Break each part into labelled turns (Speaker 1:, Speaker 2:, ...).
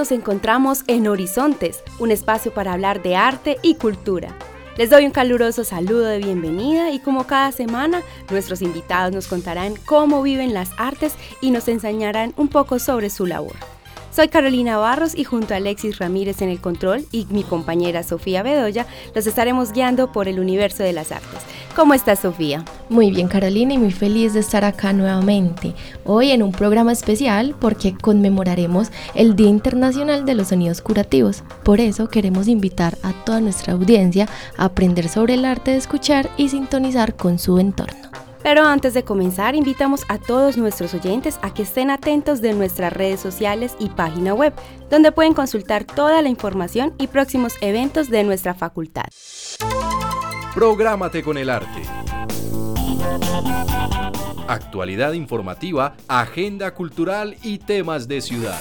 Speaker 1: Nos encontramos en Horizontes, un espacio para hablar de arte y cultura. Les doy un caluroso saludo de bienvenida y como cada semana, nuestros invitados nos contarán cómo viven las artes y nos enseñarán un poco sobre su labor. Soy Carolina Barros y junto a Alexis Ramírez en el control y mi compañera Sofía Bedoya los estaremos guiando por el universo de las artes. ¿Cómo estás, Sofía?
Speaker 2: Muy bien, Carolina, y muy feliz de estar acá nuevamente. Hoy en un programa especial porque conmemoraremos el Día Internacional de los Sonidos Curativos. Por eso queremos invitar a toda nuestra audiencia a aprender sobre el arte de escuchar y sintonizar con su entorno.
Speaker 1: Pero antes de comenzar, invitamos a todos nuestros oyentes a que estén atentos de nuestras redes sociales y página web, donde pueden consultar toda la información y próximos eventos de nuestra facultad.
Speaker 3: Prográmate con el arte. Actualidad informativa, agenda cultural y temas de ciudad.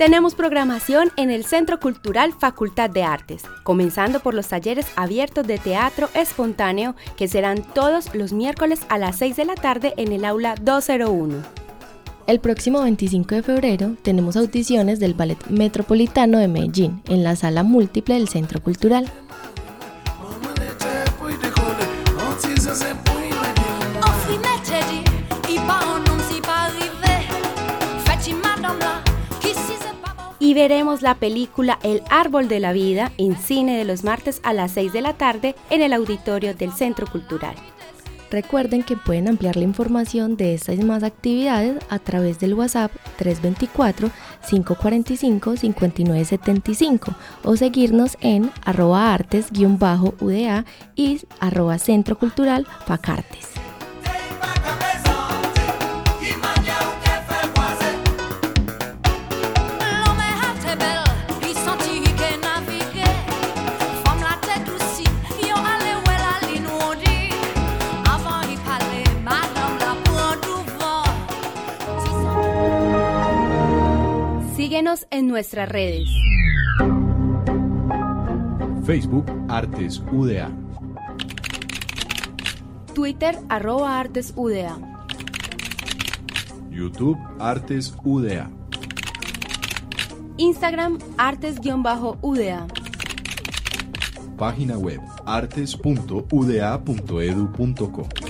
Speaker 1: Tenemos programación en el Centro Cultural Facultad de Artes, comenzando por los talleres abiertos de teatro espontáneo que serán todos los miércoles a las 6 de la tarde en el aula 201.
Speaker 2: El próximo 25 de febrero tenemos audiciones del Ballet Metropolitano de Medellín en la sala múltiple del Centro Cultural.
Speaker 1: Y veremos la película El Árbol de la Vida en cine de los martes a las 6 de la tarde en el auditorio del Centro Cultural.
Speaker 2: Recuerden que pueden ampliar la información de estas y más actividades a través del WhatsApp 324-545-5975 o seguirnos en arroba artes-uda y arroba centro cultural facartes.
Speaker 1: Síguenos en nuestras redes.
Speaker 3: Facebook Artes UDA.
Speaker 1: Twitter arroba Artes UDA.
Speaker 3: YouTube Artes UDA.
Speaker 1: Instagram Artes-UDA.
Speaker 3: Página web artes.uda.edu.co.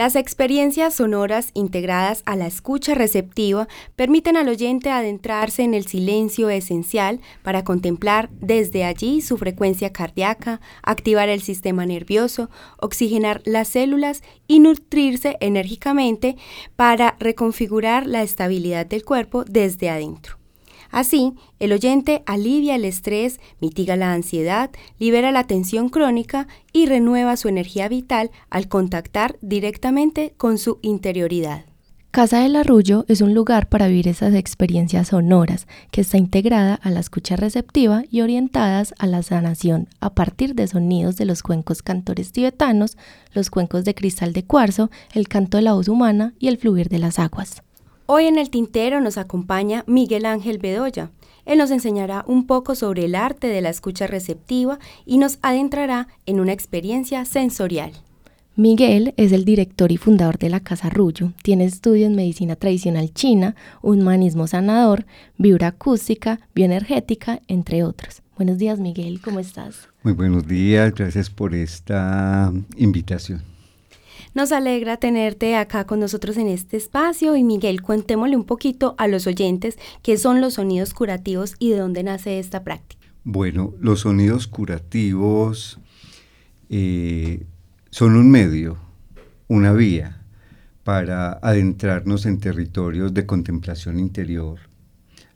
Speaker 1: Las experiencias sonoras integradas a la escucha receptiva permiten al oyente adentrarse en el silencio esencial para contemplar desde allí su frecuencia cardíaca, activar el sistema nervioso, oxigenar las células y nutrirse enérgicamente para reconfigurar la estabilidad del cuerpo desde adentro. Así, el oyente alivia el estrés, mitiga la ansiedad, libera la tensión crónica y renueva su energía vital al contactar directamente con su interioridad.
Speaker 2: Casa del Arrullo es un lugar para vivir esas experiencias sonoras, que está integrada a la escucha receptiva y orientadas a la sanación a partir de sonidos de los cuencos cantores tibetanos, los cuencos de cristal de cuarzo, el canto de la voz humana y el fluir de las aguas.
Speaker 1: Hoy en el Tintero nos acompaña Miguel Ángel Bedoya. Él nos enseñará un poco sobre el arte de la escucha receptiva y nos adentrará en una experiencia sensorial.
Speaker 2: Miguel es el director y fundador de la Casa Rullo. Tiene estudios en medicina tradicional china, humanismo sanador, vibroacústica, bioenergética, entre otros. Buenos días, Miguel, ¿cómo estás?
Speaker 4: Muy buenos días, gracias por esta invitación.
Speaker 1: Nos alegra tenerte acá con nosotros en este espacio y Miguel, cuéntemosle un poquito a los oyentes qué son los sonidos curativos y de dónde nace esta práctica.
Speaker 4: Bueno, los sonidos curativos eh, son un medio, una vía para adentrarnos en territorios de contemplación interior,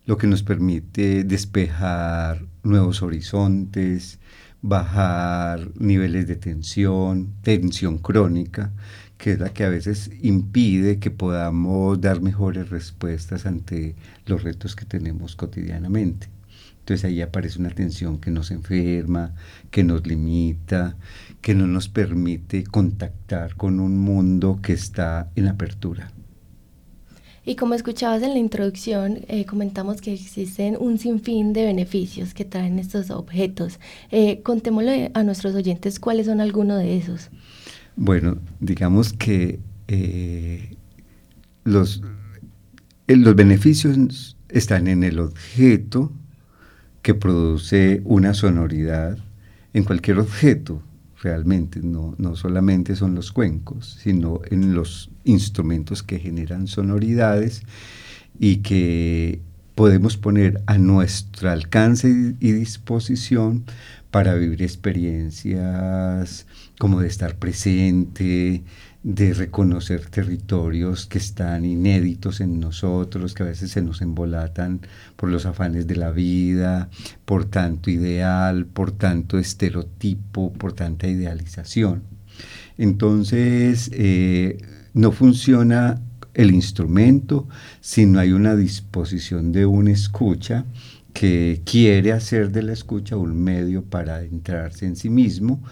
Speaker 4: lo que nos permite despejar nuevos horizontes, bajar niveles de tensión, tensión crónica, que es la que a veces impide que podamos dar mejores respuestas ante los retos que tenemos cotidianamente. Entonces ahí aparece una tensión que nos enferma, que nos limita, que no nos permite contactar con un mundo que está en apertura.
Speaker 2: Y como escuchabas en la introducción, eh, comentamos que existen un sinfín de beneficios que traen estos objetos. Eh, contémosle a nuestros oyentes cuáles son algunos de esos.
Speaker 4: Bueno, digamos que eh, los, los beneficios están en el objeto que produce una sonoridad, en cualquier objeto realmente, no, no solamente son los cuencos, sino en los instrumentos que generan sonoridades y que podemos poner a nuestro alcance y, disposición para vivir experiencias como de estar presente, de reconocer territorios que están inéditos en nosotros, que a veces se nos embolatan por los afanes de la vida, por tanto ideal, por tanto estereotipo, por tanta idealización. Entonces, eh, no funciona el instrumento si no hay una disposición de una escucha que quiere hacer de la escucha un medio para adentrarse en sí mismo,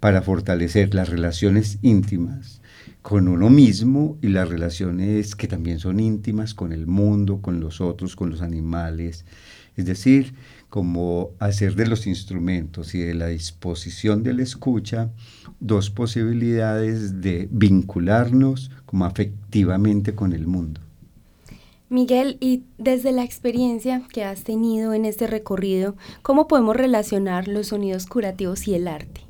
Speaker 4: para fortalecer las relaciones íntimas con uno mismo y las relaciones que también son íntimas con el mundo, con los otros, con los animales. Es decir, como hacer de los instrumentos y de la disposición de la escucha dos posibilidades de vincularnos como afectivamente con el mundo.
Speaker 1: Miguel, y desde la experiencia que has tenido en este recorrido, ¿cómo podemos relacionar los sonidos curativos y el arte?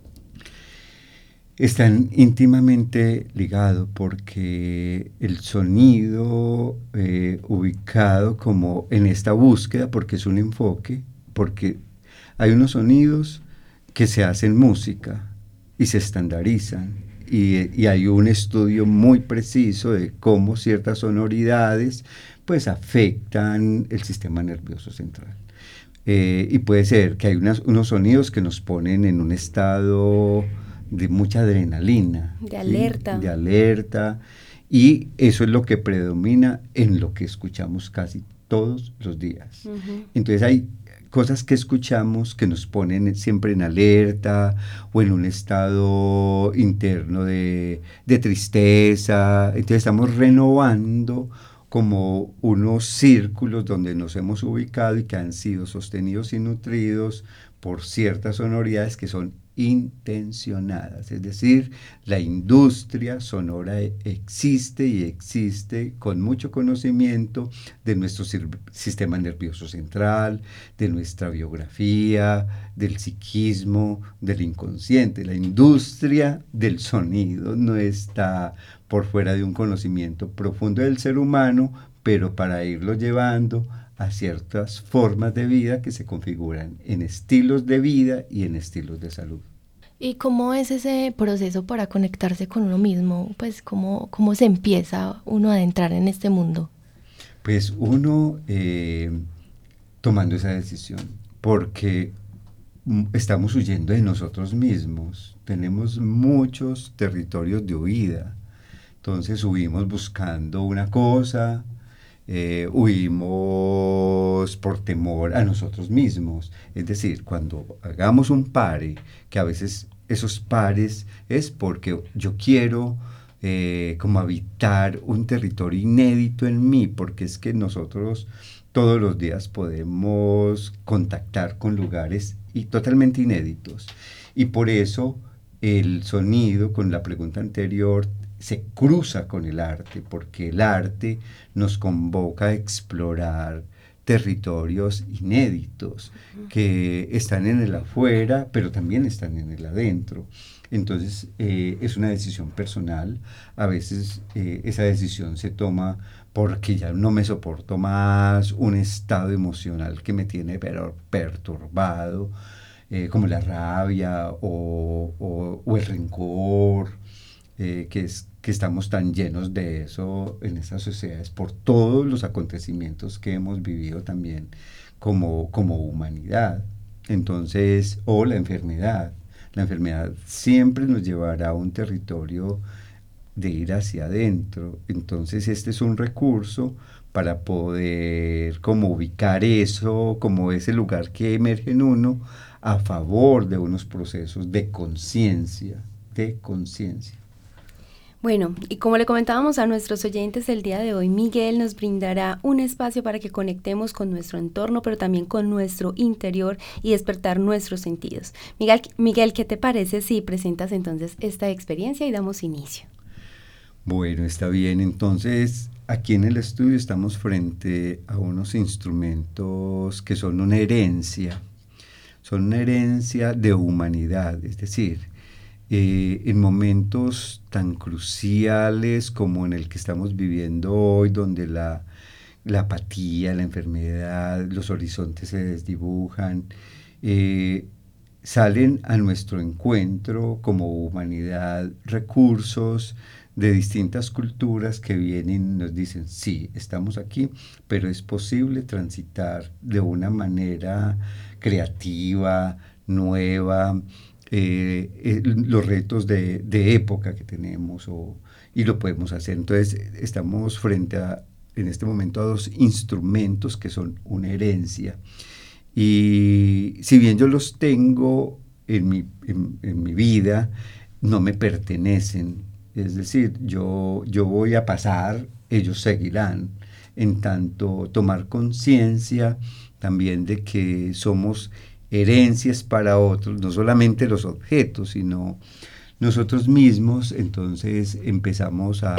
Speaker 4: Están íntimamente ligados porque el sonido eh, ubicado como en esta búsqueda, porque es un enfoque, porque hay unos sonidos que se hacen música y se estandarizan y, hay un estudio muy preciso de cómo ciertas sonoridades pues afectan el sistema nervioso central. Eh, y puede ser que hay unos sonidos que nos ponen en un estado de mucha adrenalina.
Speaker 1: De alerta.
Speaker 4: De alerta. Y eso es lo que predomina en lo que escuchamos casi todos los días. Entonces hay cosas que escuchamos que nos ponen siempre en alerta o en un estado interno de, tristeza. Entonces estamos renovando como unos círculos donde nos hemos ubicado y que han sido sostenidos y nutridos por ciertas sonoridades que son intencionadas, es decir, la industria sonora existe y existe con mucho conocimiento de nuestro sistema nervioso central, de nuestra biografía, del psiquismo, del inconsciente. La industria del sonido no está por fuera de un conocimiento profundo del ser humano, pero para irlo llevando a ciertas formas de vida que se configuran en estilos de vida y en estilos de salud.
Speaker 2: ¿Y cómo es ese proceso para conectarse con uno mismo? Pues cómo, cómo se empieza uno a adentrar en este mundo.
Speaker 4: Pues uno eh, tomando esa decisión, porque estamos huyendo de nosotros mismos, tenemos muchos territorios de huida, entonces huimos buscando una cosa, eh, huimos por temor a nosotros mismos. Es decir, cuando hagamos un pare, que a veces esos pares es porque yo quiero eh, como habitar un territorio inédito en mí, porque es que nosotros todos los días podemos contactar con lugares y totalmente inéditos. Y por eso el sonido, con la pregunta anterior, se cruza con el arte, porque el arte nos convoca a explorar territorios inéditos que están en el afuera, pero también están en el adentro. Entonces eh, es una decisión personal, a veces eh, esa decisión se toma porque ya no me soporto más un estado emocional que me tiene perturbado, eh, como la rabia o, el rencor, que, es, que estamos tan llenos de eso en estas sociedades por todos los acontecimientos que hemos vivido también como, como humanidad. Entonces, o la enfermedad. La enfermedad siempre nos llevará a un territorio de ir hacia adentro. Entonces este es un recurso para poder como ubicar eso, como ese lugar que emerge en uno a favor de unos procesos de conciencia, de conciencia.
Speaker 1: Bueno, y como le comentábamos a nuestros oyentes el día de hoy, Miguel nos brindará un espacio para que conectemos con nuestro entorno, pero también con nuestro interior y despertar nuestros sentidos. Miguel, Miguel ¿qué te parece si presentas entonces esta experiencia y damos inicio?
Speaker 4: Bueno, está bien. Entonces, aquí en el estudio estamos frente a unos instrumentos que son una herencia, son una herencia de humanidad, es decir, eh, en momentos tan cruciales como en el que estamos viviendo hoy, donde la, apatía, la enfermedad, los horizontes se desdibujan, eh, salen a nuestro encuentro como humanidad recursos de distintas culturas que vienen y nos dicen, sí, estamos aquí, pero es posible transitar de una manera creativa, nueva, eh, eh, los retos de, época que tenemos y lo podemos hacer. Entonces estamos frente a, en este momento, a dos instrumentos que son una herencia. Y si bien yo los tengo en mi, en, mi vida, no me pertenecen. Es decir, yo, yo voy a pasar, ellos seguirán. En tanto, tomar conciencia también de que somos herencias para otros, no solamente los objetos, sino nosotros mismos, entonces empezamos a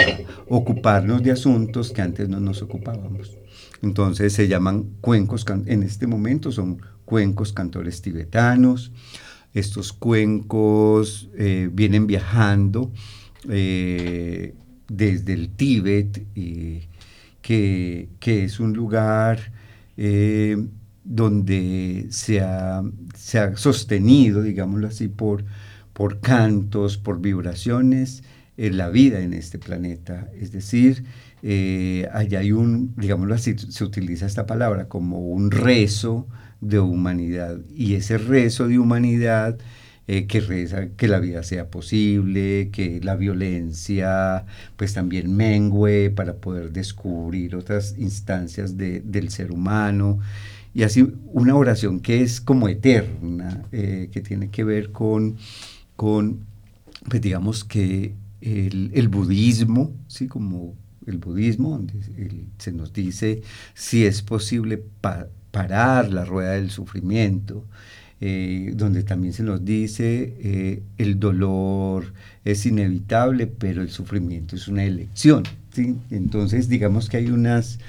Speaker 4: ocuparnos de asuntos que antes no nos ocupábamos. Entonces se llaman cuencos, en este momento son cuencos cantores tibetanos. Estos cuencos eh, vienen viajando eh, desde el Tíbet, eh, que, que, es un lugar donde se ha, sostenido, digámoslo así, por, por cantos, por vibraciones, en la vida en este planeta. Es decir, eh, allá hay un, digámoslo así, se utiliza esta palabra como un rezo de humanidad. Y ese rezo de humanidad eh, que reza que la vida sea posible, que la violencia pues también mengue para poder descubrir otras instancias del ser humano y así una oración que es como eterna, eh, que tiene que ver con, con pues digamos que el, budismo, ¿sí? como el budismo, donde se nos dice si es posible parar la rueda del sufrimiento, eh, donde también se nos dice eh, el dolor es inevitable, pero el sufrimiento es una elección. ¿sí? Entonces, digamos que hay unas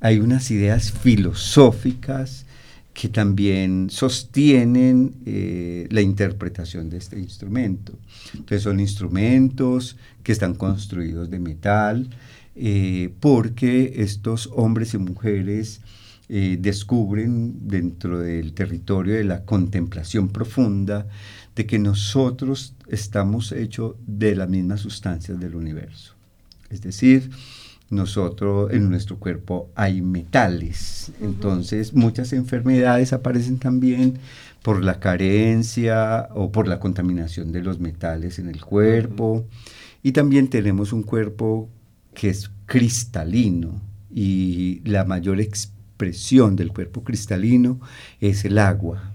Speaker 4: hay unas ideas filosóficas que también sostienen eh, la interpretación de este instrumento. Entonces son instrumentos que están construidos de metal, eh, porque estos hombres y mujeres eh, descubren dentro del territorio de la contemplación profunda de que nosotros estamos hechos de las mismas sustancias del universo. Es decir, nosotros en nuestro cuerpo hay metales. Entonces muchas enfermedades aparecen también por la carencia o por la contaminación de los metales en el cuerpo. Y también tenemos un cuerpo que es cristalino y la mayor expresión del cuerpo cristalino es el agua.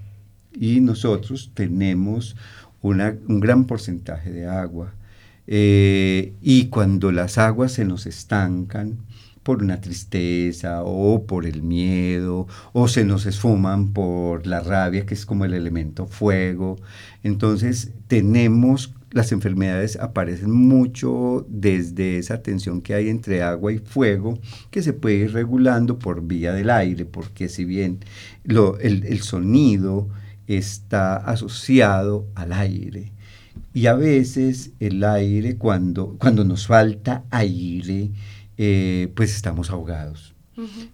Speaker 4: Y nosotros tenemos un gran porcentaje de agua. Eh, y cuando las aguas se nos estancan, por una tristeza o por el miedo o se nos esfuman por la rabia que es como el elemento fuego. Entonces tenemos las enfermedades aparecen mucho desde esa tensión que hay entre agua y fuego, que se puede ir regulando por vía del aire, porque si bien el sonido está asociado al aire, y a veces el aire, cuando, cuando nos falta aire, eh, pues estamos ahogados.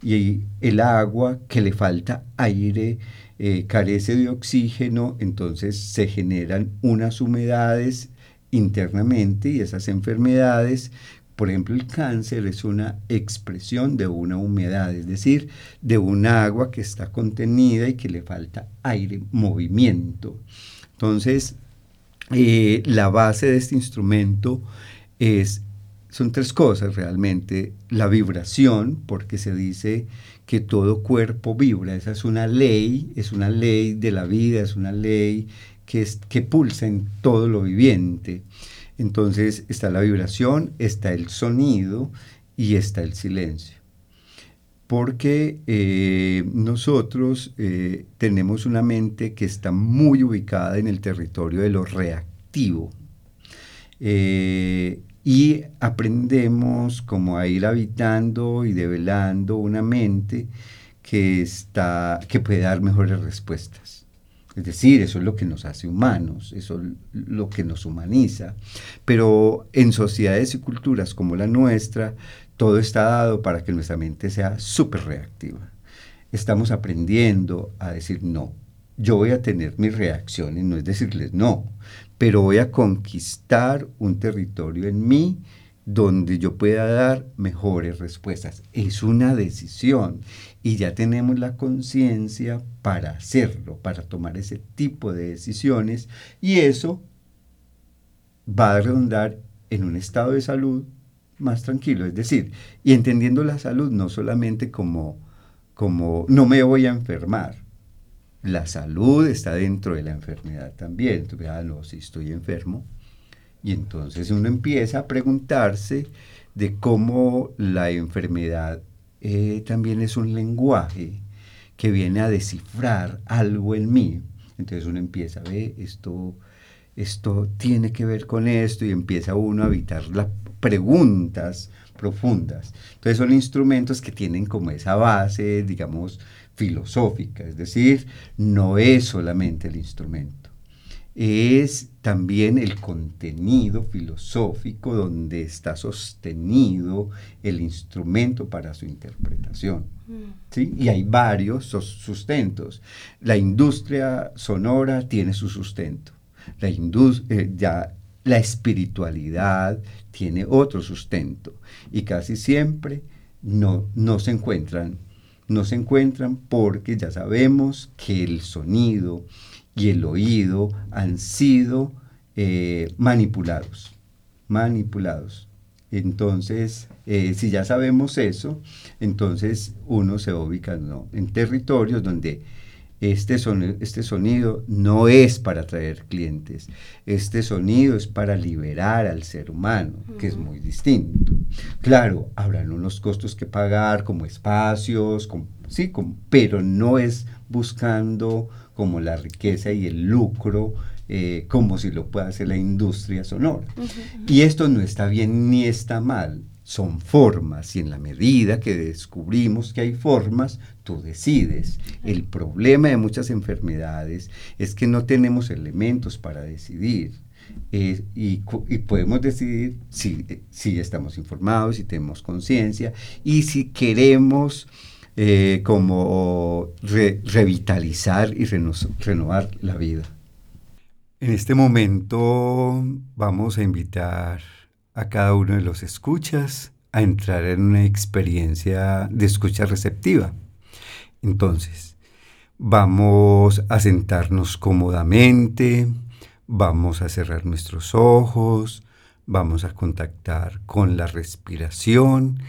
Speaker 4: Y el agua que le falta aire eh, carece de oxígeno, entonces se generan unas humedades internamente y esas enfermedades, por ejemplo el cáncer es una expresión de una humedad, es decir, de un agua que está contenida y que le falta aire, movimiento. Entonces, eh, la base de este instrumento es son tres cosas realmente. La vibración, porque se dice que todo cuerpo vibra. Esa es una ley, es una ley de la vida, es una ley que, es, que pulsa en todo lo viviente. Entonces está la vibración, está el sonido y está el silencio. Porque eh, nosotros eh, tenemos una mente que está muy ubicada en el territorio de lo reactivo. Eh, y aprendemos como a ir habitando y develando una mente que, está, que puede dar mejores respuestas. Es decir, eso es lo que nos hace humanos, eso es lo que nos humaniza. Pero en sociedades y culturas como la nuestra, todo está dado para que nuestra mente sea súper reactiva. Estamos aprendiendo a decir no. Yo voy a tener mis reacciones, no es decirles no, pero voy a conquistar un territorio en mí donde yo pueda dar mejores respuestas. Es una decisión y ya tenemos la conciencia para hacerlo, para tomar ese tipo de decisiones y eso va a redundar en un estado de salud más tranquilo, es decir, y entendiendo la salud no solamente como, como no me voy a enfermar, la salud está dentro de la enfermedad también. Entonces, ah, no, si estoy enfermo. Y entonces uno empieza a preguntarse de cómo la enfermedad eh, también es un lenguaje que viene a descifrar algo en mí. Entonces uno empieza a ver esto, esto tiene que ver con esto y empieza uno a evitar las preguntas profundas. Entonces son instrumentos que tienen como esa base, digamos, filosófica, es decir, no es solamente el instrumento, es también el contenido filosófico donde está sostenido el instrumento para su interpretación. Mm. ¿sí? Y hay varios sustentos. La industria sonora tiene su sustento. La, eh, ya, la espiritualidad tiene otro sustento. Y casi siempre no, no se encuentran no se encuentran porque ya sabemos que el sonido y el oído han sido eh, manipulados, manipulados. Entonces, eh, si ya sabemos eso, entonces uno se ubica en territorios donde este sonido, este sonido no es para atraer clientes, este sonido es para liberar al ser humano, que es muy distinto. Claro, habrán unos costos que pagar como espacios, sí, pero no es buscando como la riqueza y el lucro eh, como si lo pueda hacer la industria sonora. Y esto no está bien ni está mal, son formas y en la medida que descubrimos que hay formas, tú decides. El problema de muchas enfermedades es que no tenemos elementos para decidir. Eh, y, podemos decidir si, si, estamos informados, si tenemos conciencia y si queremos eh, como revitalizar y renovar la vida. En este momento vamos a invitar a cada uno de los escuchas a entrar en una experiencia de escucha receptiva. Entonces, vamos a sentarnos cómodamente, vamos a cerrar nuestros ojos, vamos a contactar con la respiración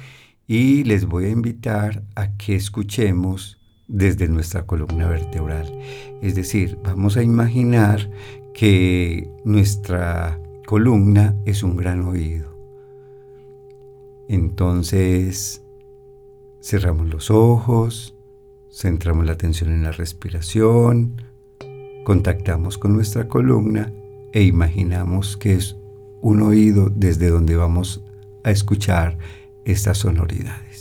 Speaker 4: y les voy a invitar a que escuchemos desde nuestra columna vertebral. Es decir, vamos a imaginar que nuestra columna es un gran oído. Entonces, Cerramos los ojos, centramos la atención en la respiración, contactamos con nuestra columna e imaginamos que es un oído desde donde vamos a escuchar estas sonoridades.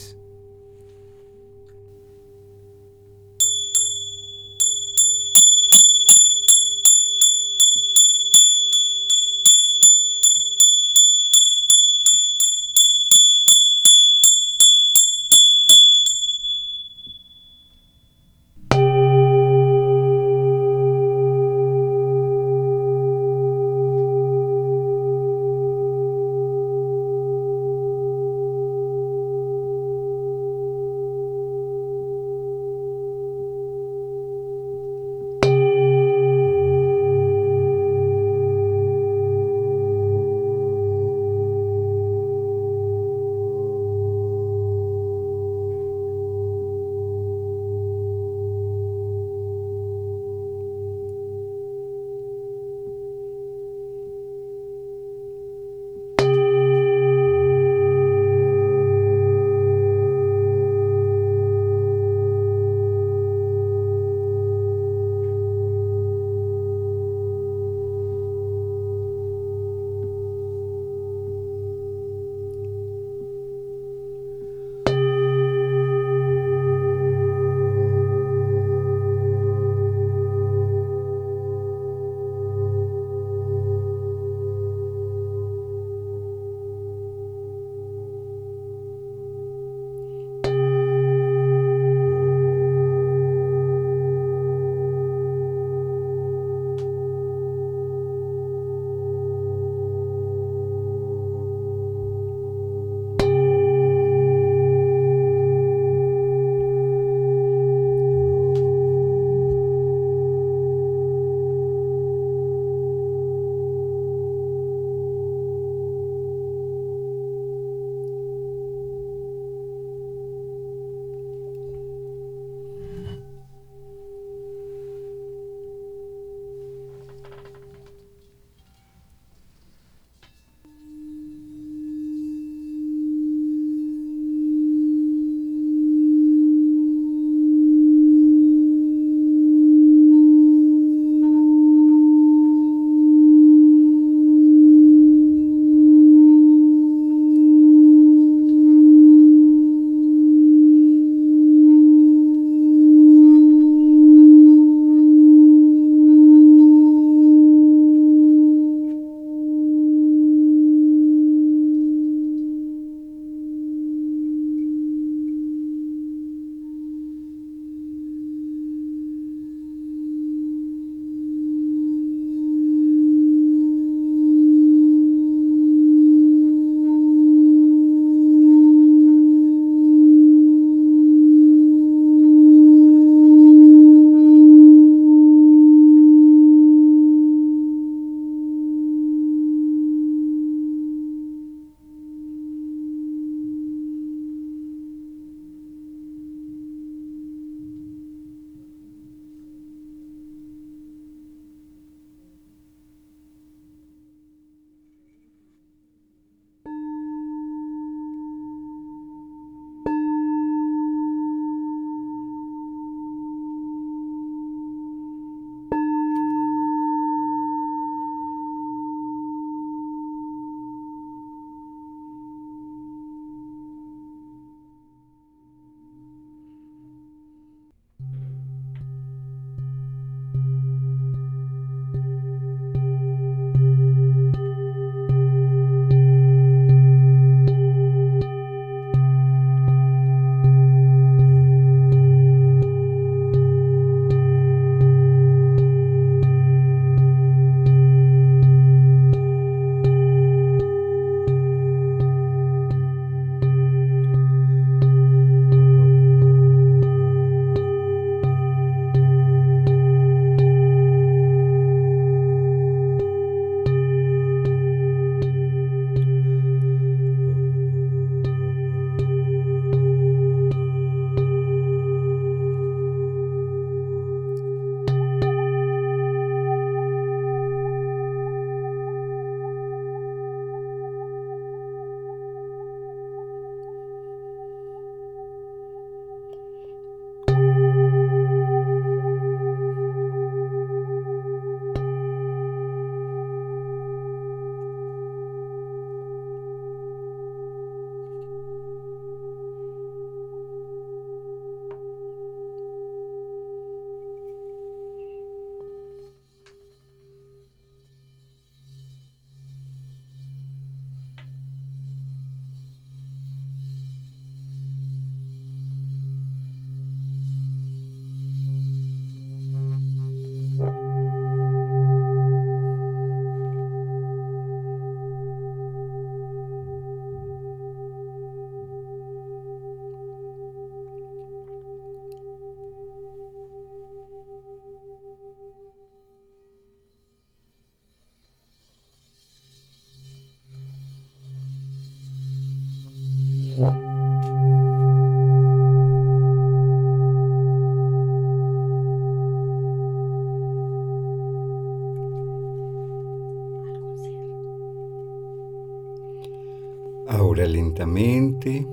Speaker 4: Ahora lentamente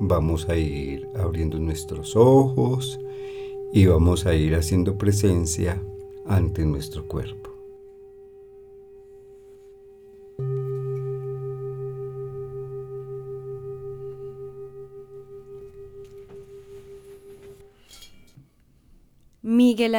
Speaker 4: vamos a ir abriendo nuestros ojos y vamos a ir haciendo presencia ante nuestro cuerpo.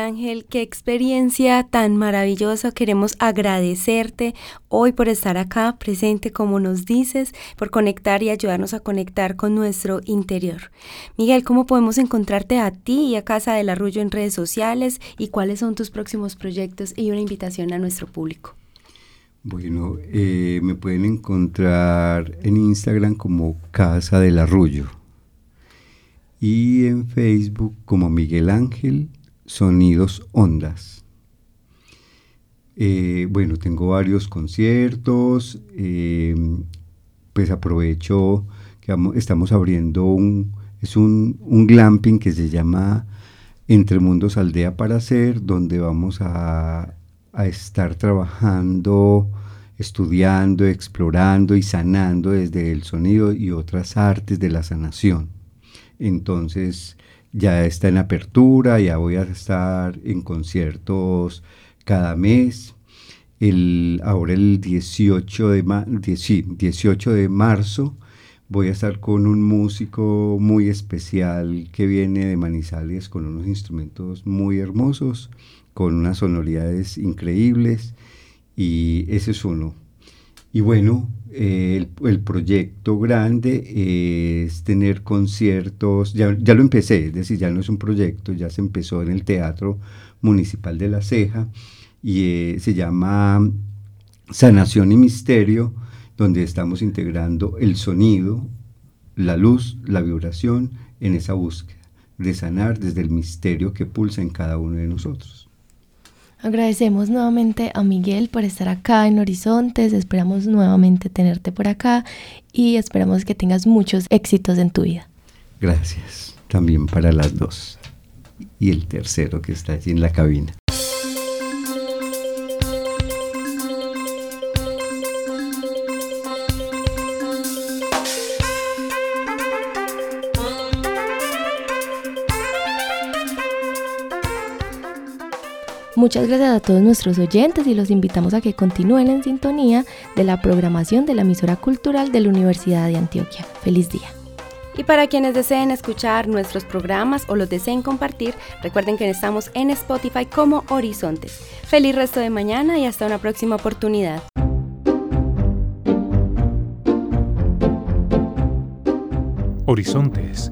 Speaker 1: Ángel, qué experiencia tan maravillosa. Queremos agradecerte hoy por estar acá presente, como nos dices, por conectar y ayudarnos a conectar con nuestro interior. Miguel, ¿cómo podemos encontrarte a ti y a Casa del Arrullo en redes sociales y cuáles son tus próximos proyectos y una invitación a nuestro público?
Speaker 4: Bueno, eh, me pueden encontrar en Instagram como Casa del Arrullo y en Facebook como Miguel Ángel sonidos ondas. Eh, bueno, tengo varios conciertos, eh, pues aprovecho que estamos abriendo un, es un, glamping que se llama Entre Mundos Aldea para Hacer, donde vamos a, a estar trabajando, estudiando, explorando y sanando desde el sonido y otras artes de la sanación. Entonces, ya está en apertura, ya voy a estar en conciertos cada mes. El, ahora el 18 de, 18 de marzo voy a estar con un músico muy especial que viene de Manizales con unos instrumentos muy hermosos, con unas sonoridades increíbles y ese es uno. Y bueno, el, proyecto grande es tener conciertos, ya, lo empecé, es decir, ya no es un proyecto, ya se empezó en el Teatro Municipal de La Ceja y eh, se llama Sanación y Misterio, donde estamos integrando el sonido, la luz, la vibración en esa búsqueda de sanar desde el misterio que pulsa en cada uno de nosotros.
Speaker 2: Agradecemos nuevamente a Miguel por estar acá en Horizontes, esperamos nuevamente tenerte por acá y esperamos que tengas muchos éxitos en tu vida.
Speaker 4: Gracias, también para las dos. Y el tercero que está allí en la cabina.
Speaker 2: Muchas gracias a todos nuestros oyentes y los invitamos a que continúen en sintonía de la programación de la emisora cultural de la Universidad de Antioquia. Feliz día.
Speaker 1: Y para quienes deseen escuchar nuestros programas o los deseen compartir, recuerden que estamos en Spotify como Horizontes. Feliz resto de mañana y hasta una próxima oportunidad.
Speaker 5: Horizontes,